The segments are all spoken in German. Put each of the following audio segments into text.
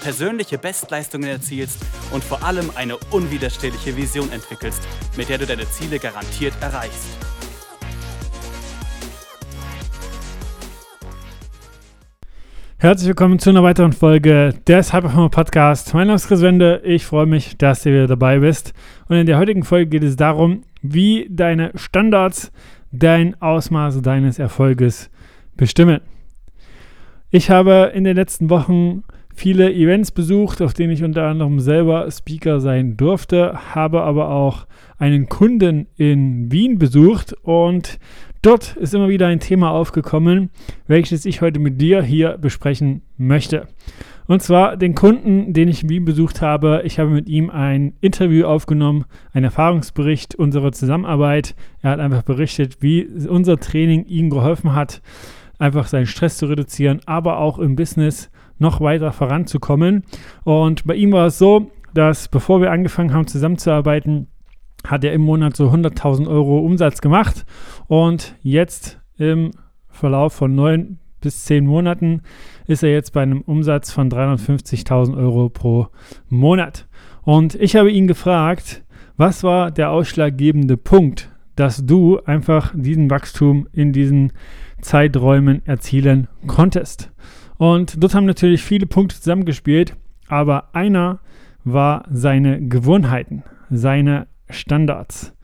persönliche Bestleistungen erzielst und vor allem eine unwiderstehliche Vision entwickelst, mit der du deine Ziele garantiert erreichst. Herzlich willkommen zu einer weiteren Folge des Hyperformer Podcast. Mein Name ist Chris Wende. Ich freue mich, dass du wieder dabei bist. Und in der heutigen Folge geht es darum, wie deine Standards dein Ausmaß deines Erfolges bestimmen. Ich habe in den letzten Wochen viele Events besucht, auf denen ich unter anderem selber Speaker sein durfte, habe aber auch einen Kunden in Wien besucht und dort ist immer wieder ein Thema aufgekommen, welches ich heute mit dir hier besprechen möchte. Und zwar den Kunden, den ich in Wien besucht habe. Ich habe mit ihm ein Interview aufgenommen, einen Erfahrungsbericht unserer Zusammenarbeit. Er hat einfach berichtet, wie unser Training ihm geholfen hat, einfach seinen Stress zu reduzieren, aber auch im Business noch weiter voranzukommen. Und bei ihm war es so, dass bevor wir angefangen haben zusammenzuarbeiten, hat er im Monat so 100.000 Euro Umsatz gemacht und jetzt im Verlauf von neun bis zehn Monaten ist er jetzt bei einem Umsatz von 350.000 Euro pro Monat. Und ich habe ihn gefragt, was war der ausschlaggebende Punkt, dass du einfach diesen Wachstum in diesen Zeiträumen erzielen konntest? Und dort haben natürlich viele Punkte zusammengespielt, aber einer war seine Gewohnheiten, seine Standards.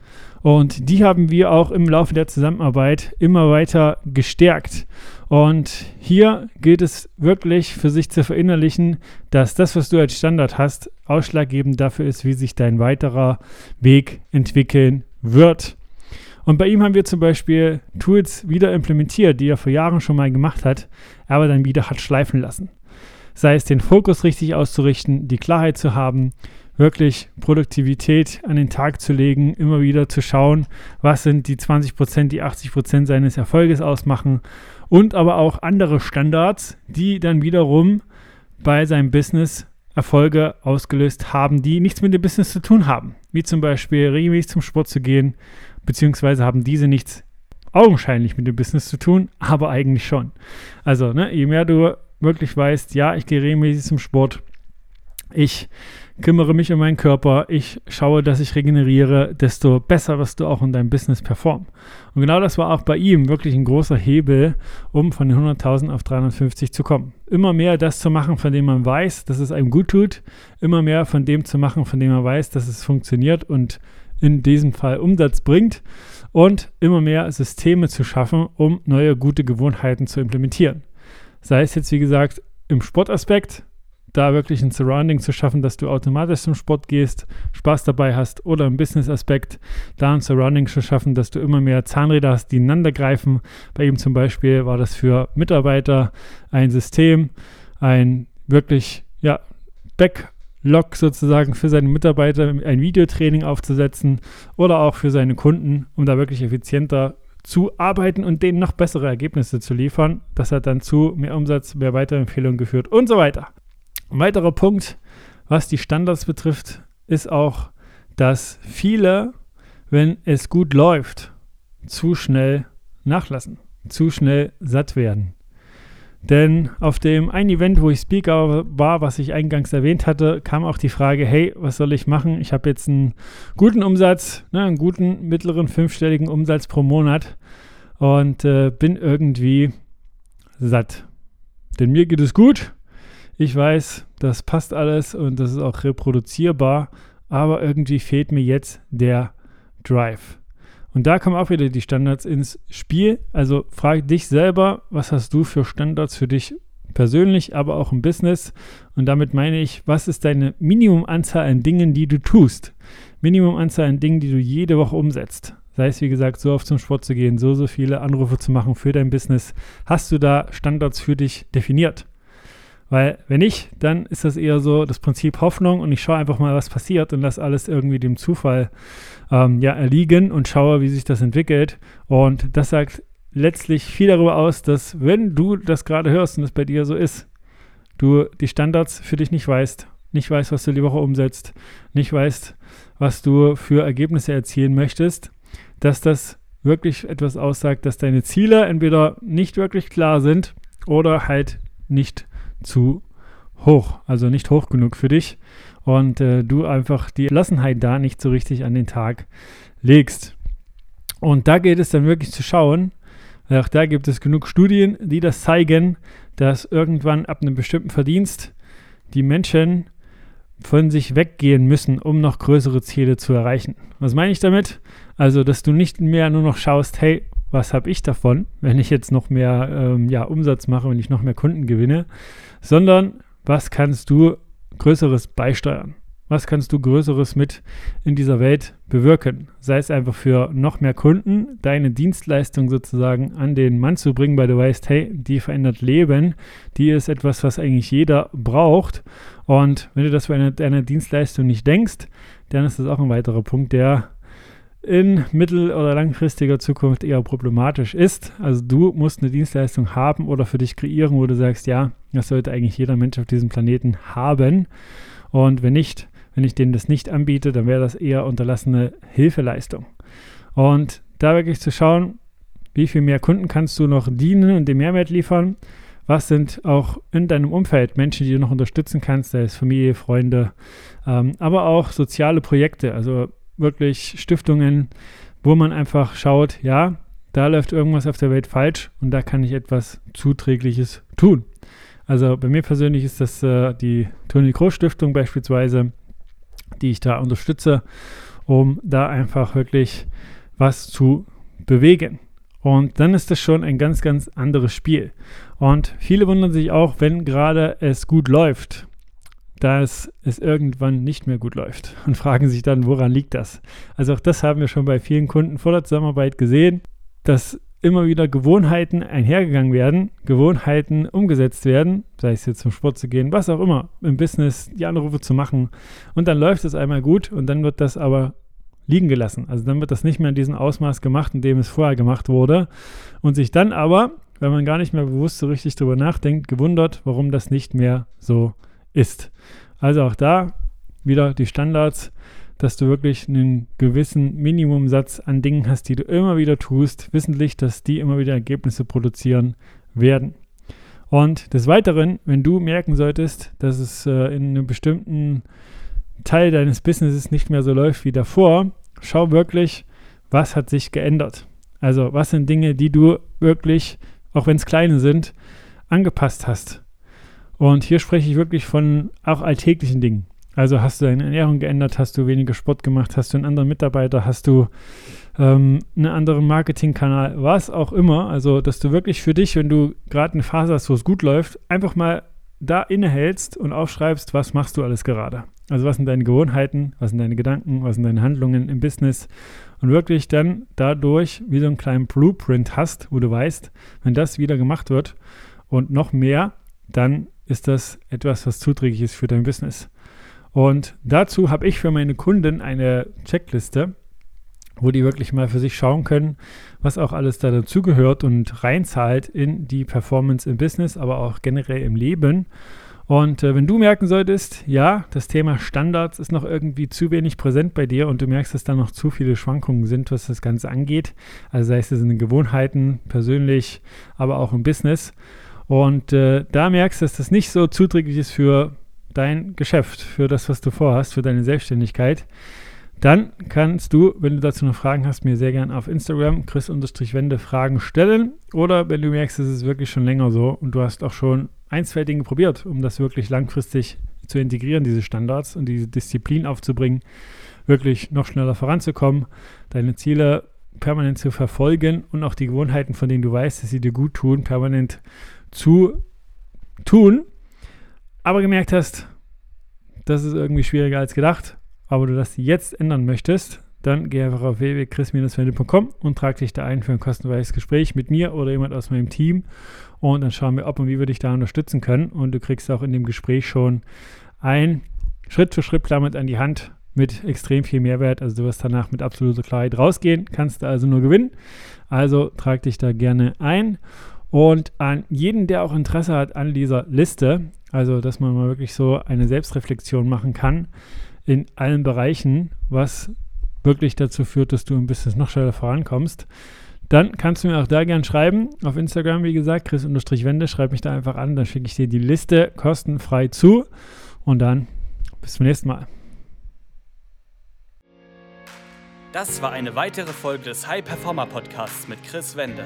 Und die haben wir auch im Laufe der Zusammenarbeit immer weiter gestärkt. Und hier gilt es wirklich für sich zu verinnerlichen, dass das, was du als Standard hast, ausschlaggebend dafür ist, wie sich dein weiterer Weg entwickeln wird. Und bei ihm haben wir zum Beispiel Tools wieder implementiert, die er vor Jahren schon mal gemacht hat, aber dann wieder hat schleifen lassen. Sei es den Fokus richtig auszurichten, die Klarheit zu haben, wirklich Produktivität an den Tag zu legen, immer wieder zu schauen, was sind die 20 Prozent, die 80 Prozent seines Erfolges ausmachen und aber auch andere Standards, die dann wiederum bei seinem Business Erfolge ausgelöst haben, die nichts mit dem Business zu tun haben, wie zum Beispiel regelmäßig zum Sport zu gehen, beziehungsweise haben diese nichts augenscheinlich mit dem Business zu tun, aber eigentlich schon. Also, ne, je mehr du wirklich weißt, ja, ich gehe regelmäßig zum Sport, ich kümmere mich um meinen Körper, ich schaue, dass ich regeneriere, desto besser wirst du auch in deinem Business performen. Und genau das war auch bei ihm wirklich ein großer Hebel, um von den 100.000 auf 350 zu kommen. Immer mehr das zu machen, von dem man weiß, dass es einem gut tut, immer mehr von dem zu machen, von dem man weiß, dass es funktioniert und in diesem Fall Umsatz bringt und immer mehr Systeme zu schaffen, um neue gute Gewohnheiten zu implementieren. Sei es jetzt, wie gesagt, im Sportaspekt, da wirklich ein Surrounding zu schaffen, dass du automatisch zum Sport gehst, Spaß dabei hast oder im Business-Aspekt, da ein Surrounding zu schaffen, dass du immer mehr Zahnräder hast, die ineinander greifen. Bei ihm zum Beispiel war das für Mitarbeiter ein System, ein wirklich, ja, Back- Log sozusagen für seine Mitarbeiter ein Videotraining aufzusetzen oder auch für seine Kunden, um da wirklich effizienter zu arbeiten und denen noch bessere Ergebnisse zu liefern. Das hat dann zu mehr Umsatz, mehr Weiterempfehlungen geführt und so weiter. Ein weiterer Punkt, was die Standards betrifft, ist auch, dass viele, wenn es gut läuft, zu schnell nachlassen, zu schnell satt werden. Denn auf dem einen Event, wo ich Speaker war, was ich eingangs erwähnt hatte, kam auch die Frage, hey, was soll ich machen? Ich habe jetzt einen guten Umsatz, ne, einen guten mittleren fünfstelligen Umsatz pro Monat und äh, bin irgendwie satt. Denn mir geht es gut. Ich weiß, das passt alles und das ist auch reproduzierbar, aber irgendwie fehlt mir jetzt der Drive. Und da kommen auch wieder die Standards ins Spiel. Also frag dich selber, was hast du für Standards für dich persönlich, aber auch im Business. Und damit meine ich, was ist deine Minimumanzahl an Dingen, die du tust? Minimumanzahl an Dingen, die du jede Woche umsetzt. Sei es, wie gesagt, so oft zum Sport zu gehen, so, so viele Anrufe zu machen für dein Business. Hast du da Standards für dich definiert? Weil wenn nicht, dann ist das eher so das Prinzip Hoffnung und ich schaue einfach mal, was passiert und lasse alles irgendwie dem Zufall ähm, ja, erliegen und schaue, wie sich das entwickelt. Und das sagt letztlich viel darüber aus, dass wenn du das gerade hörst und es bei dir so ist, du die Standards für dich nicht weißt, nicht weißt, was du die Woche umsetzt, nicht weißt, was du für Ergebnisse erzielen möchtest, dass das wirklich etwas aussagt, dass deine Ziele entweder nicht wirklich klar sind oder halt nicht zu hoch, also nicht hoch genug für dich und äh, du einfach die Gelassenheit da nicht so richtig an den Tag legst. Und da geht es dann wirklich zu schauen, auch da gibt es genug Studien, die das zeigen, dass irgendwann ab einem bestimmten Verdienst die Menschen von sich weggehen müssen, um noch größere Ziele zu erreichen. Was meine ich damit? Also, dass du nicht mehr nur noch schaust, hey, was habe ich davon, wenn ich jetzt noch mehr ähm, ja, Umsatz mache, wenn ich noch mehr Kunden gewinne, sondern was kannst du Größeres beisteuern? Was kannst du Größeres mit in dieser Welt bewirken? Sei es einfach für noch mehr Kunden, deine Dienstleistung sozusagen an den Mann zu bringen, weil du weißt, hey, die verändert Leben, die ist etwas, was eigentlich jeder braucht. Und wenn du das für eine, deine Dienstleistung nicht denkst, dann ist das auch ein weiterer Punkt, der in mittel- oder langfristiger Zukunft eher problematisch ist. Also du musst eine Dienstleistung haben oder für dich kreieren, wo du sagst, ja, das sollte eigentlich jeder Mensch auf diesem Planeten haben. Und wenn nicht, wenn ich denen das nicht anbiete, dann wäre das eher unterlassene Hilfeleistung. Und da wirklich zu schauen, wie viel mehr Kunden kannst du noch dienen und den Mehrwert liefern? Was sind auch in deinem Umfeld Menschen, die du noch unterstützen kannst, sei es Familie, Freunde, ähm, aber auch soziale Projekte, also wirklich Stiftungen, wo man einfach schaut, ja, da läuft irgendwas auf der Welt falsch und da kann ich etwas Zuträgliches tun. Also bei mir persönlich ist das äh, die Toni Kroos Stiftung beispielsweise, die ich da unterstütze, um da einfach wirklich was zu bewegen. Und dann ist das schon ein ganz, ganz anderes Spiel. Und viele wundern sich auch, wenn gerade es gut läuft, dass es irgendwann nicht mehr gut läuft und fragen sich dann, woran liegt das? Also auch das haben wir schon bei vielen Kunden vor der Zusammenarbeit gesehen, dass immer wieder Gewohnheiten einhergegangen werden, Gewohnheiten umgesetzt werden, sei es jetzt zum Sport zu gehen, was auch immer, im Business die Anrufe zu machen und dann läuft es einmal gut und dann wird das aber liegen gelassen. Also dann wird das nicht mehr in diesem Ausmaß gemacht, in dem es vorher gemacht wurde und sich dann aber, wenn man gar nicht mehr bewusst so richtig drüber nachdenkt, gewundert, warum das nicht mehr so ist. Also auch da wieder die Standards dass du wirklich einen gewissen Minimumsatz an Dingen hast, die du immer wieder tust, wissentlich, dass die immer wieder Ergebnisse produzieren werden. Und des Weiteren, wenn du merken solltest, dass es äh, in einem bestimmten Teil deines Businesses nicht mehr so läuft wie davor, schau wirklich, was hat sich geändert. Also was sind Dinge, die du wirklich, auch wenn es kleine sind, angepasst hast. Und hier spreche ich wirklich von auch alltäglichen Dingen. Also hast du deine Ernährung geändert, hast du weniger Sport gemacht, hast du einen anderen Mitarbeiter, hast du ähm, einen anderen Marketingkanal, was auch immer. Also, dass du wirklich für dich, wenn du gerade eine Phase hast, wo es gut läuft, einfach mal da innehältst und aufschreibst, was machst du alles gerade. Also was sind deine Gewohnheiten, was sind deine Gedanken, was sind deine Handlungen im Business und wirklich dann dadurch wie so einen kleinen Blueprint hast, wo du weißt, wenn das wieder gemacht wird und noch mehr, dann ist das etwas, was zuträglich ist für dein Business. Und dazu habe ich für meine Kunden eine Checkliste, wo die wirklich mal für sich schauen können, was auch alles da dazugehört und reinzahlt in die Performance im Business, aber auch generell im Leben. Und äh, wenn du merken solltest, ja, das Thema Standards ist noch irgendwie zu wenig präsent bei dir und du merkst, dass da noch zu viele Schwankungen sind, was das Ganze angeht, also sei es in den Gewohnheiten, persönlich, aber auch im Business. Und äh, da merkst du, dass das nicht so zuträglich ist für dein Geschäft, für das, was du vorhast, für deine Selbstständigkeit, dann kannst du, wenn du dazu noch Fragen hast, mir sehr gerne auf Instagram chris-wende Fragen stellen. Oder wenn du merkst, es ist wirklich schon länger so und du hast auch schon ein, zwei Dinge probiert, um das wirklich langfristig zu integrieren, diese Standards und diese Disziplin aufzubringen, wirklich noch schneller voranzukommen, deine Ziele permanent zu verfolgen und auch die Gewohnheiten, von denen du weißt, dass sie dir gut tun, permanent zu tun, aber gemerkt hast, das ist irgendwie schwieriger als gedacht, aber du das jetzt ändern möchtest, dann geh einfach auf www.chris-wende.com und trag dich da ein für ein kostenfreies Gespräch mit mir oder jemand aus meinem Team. Und dann schauen wir, ob und wie wir dich da unterstützen können. Und du kriegst auch in dem Gespräch schon ein Schritt-für-Schritt-Plan mit an die Hand mit extrem viel Mehrwert. Also du wirst danach mit absoluter Klarheit rausgehen, kannst du also nur gewinnen. Also trag dich da gerne ein. Und an jeden, der auch Interesse hat an dieser Liste, also dass man mal wirklich so eine Selbstreflexion machen kann in allen Bereichen, was wirklich dazu führt, dass du im Business noch schneller vorankommst, dann kannst du mir auch da gern schreiben. Auf Instagram, wie gesagt, chris-wende, schreib mich da einfach an, dann schicke ich dir die Liste kostenfrei zu. Und dann bis zum nächsten Mal. Das war eine weitere Folge des High Performer Podcasts mit Chris Wende.